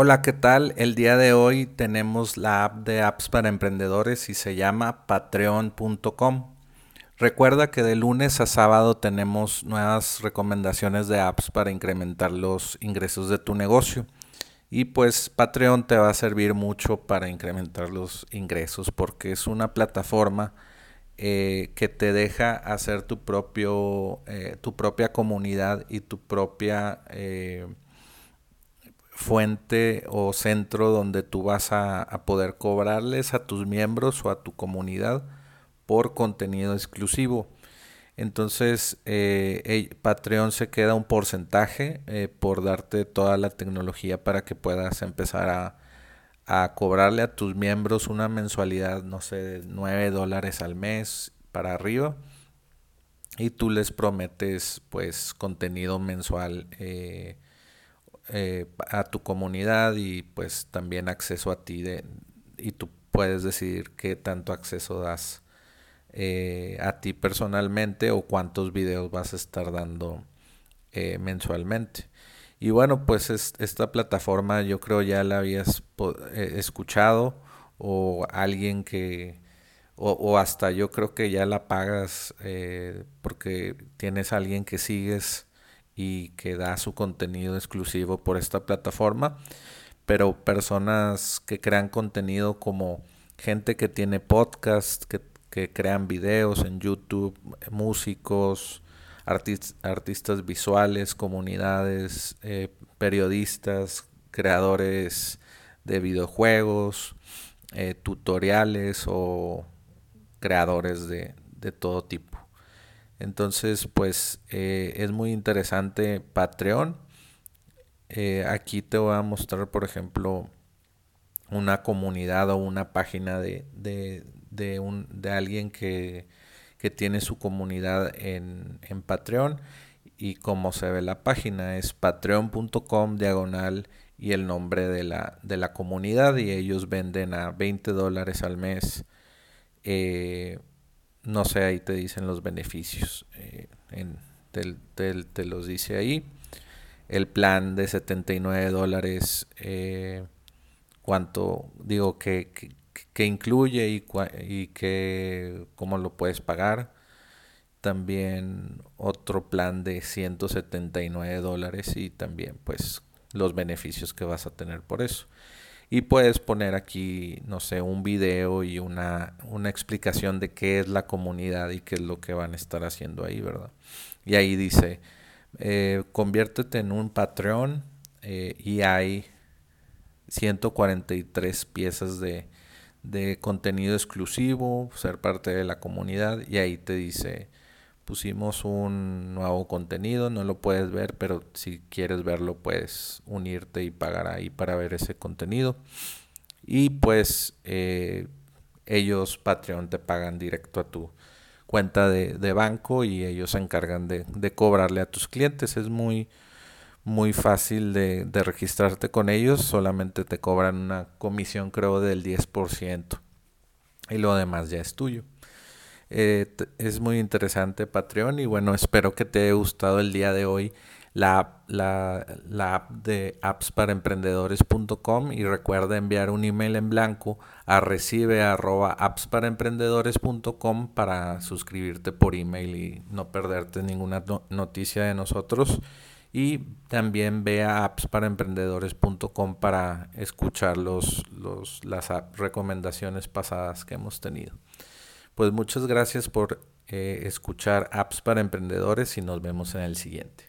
Hola, ¿qué tal? El día de hoy tenemos la app de apps para emprendedores y se llama patreon.com. Recuerda que de lunes a sábado tenemos nuevas recomendaciones de apps para incrementar los ingresos de tu negocio. Y pues Patreon te va a servir mucho para incrementar los ingresos porque es una plataforma eh, que te deja hacer tu, propio, eh, tu propia comunidad y tu propia... Eh, fuente o centro donde tú vas a, poder cobrarles a tus miembros o a tu comunidad por contenido exclusivo. Entonces, eh, Patreon se queda un porcentaje eh, por darte toda la tecnología para que puedas empezar a, a, cobrarle a tus miembros una mensualidad, no sé, de 9 dólares al mes para arriba. Y tú les prometes, pues, contenido mensual. Eh, eh, a tu comunidad y pues también acceso a ti de, y tú puedes decidir qué tanto acceso das eh, a ti personalmente o cuántos videos vas a estar dando eh, mensualmente. Y bueno, pues esta plataforma yo creo ya la habías escuchado o alguien que, o, hasta yo creo que ya la pagas porque tienes alguien que sigues y que da su contenido exclusivo por esta plataforma, pero personas que crean contenido como gente que tiene podcast, que, crean videos en YouTube, músicos, artistas visuales, comunidades, eh, periodistas, creadores de videojuegos, eh, tutoriales o creadores de todo tipo. Entonces, pues eh, es muy interesante Patreon. Eh, aquí te voy a mostrar, por ejemplo, una comunidad o una página de, de, un, de alguien que, tiene su comunidad en, en Patreon. Y como se ve la página es patreon.com diagonal y el nombre de la, de la comunidad y ellos venden a 20 dólares al mes eh, no sé, ahí te dicen los beneficios. Eh, te, los dice ahí. El plan de 79 dólares, eh, cuánto, digo, que, que, incluye y, y que, cómo lo puedes pagar. También otro plan de 179 dólares y también pues los beneficios que vas a tener por eso y puedes poner aquí, no sé, un video y una, una explicación de qué es la comunidad y qué es lo que van a estar haciendo ahí, ¿verdad? Y ahí dice, eh, conviértete en un Patreon eh, y hay 143 piezas de, de contenido exclusivo, ser parte de la comunidad y ahí te dice pusimos un nuevo contenido, no lo puedes ver, pero si quieres verlo puedes unirte y pagar ahí para ver ese contenido. Y pues eh, ellos, Patreon, te pagan directo a tu cuenta de, banco y ellos se encargan de, cobrarle a tus clientes. Es muy, muy fácil de, de registrarte con ellos, solamente te cobran una comisión creo del 10% y lo demás ya es tuyo. Eh, es muy interesante Patreon y bueno, espero que te haya gustado el día de hoy la, la, la app de appsparaemprendedores.com y recuerda enviar un email en blanco a recibe arroba appsparaemprendedores.com para suscribirte por email y no perderte ninguna noticia de nosotros. Y también ve a appsparaemprendedores.com para escuchar los, los, las recomendaciones pasadas que hemos tenido. Pues muchas gracias por eh, escuchar apps para emprendedores y nos vemos en el siguiente.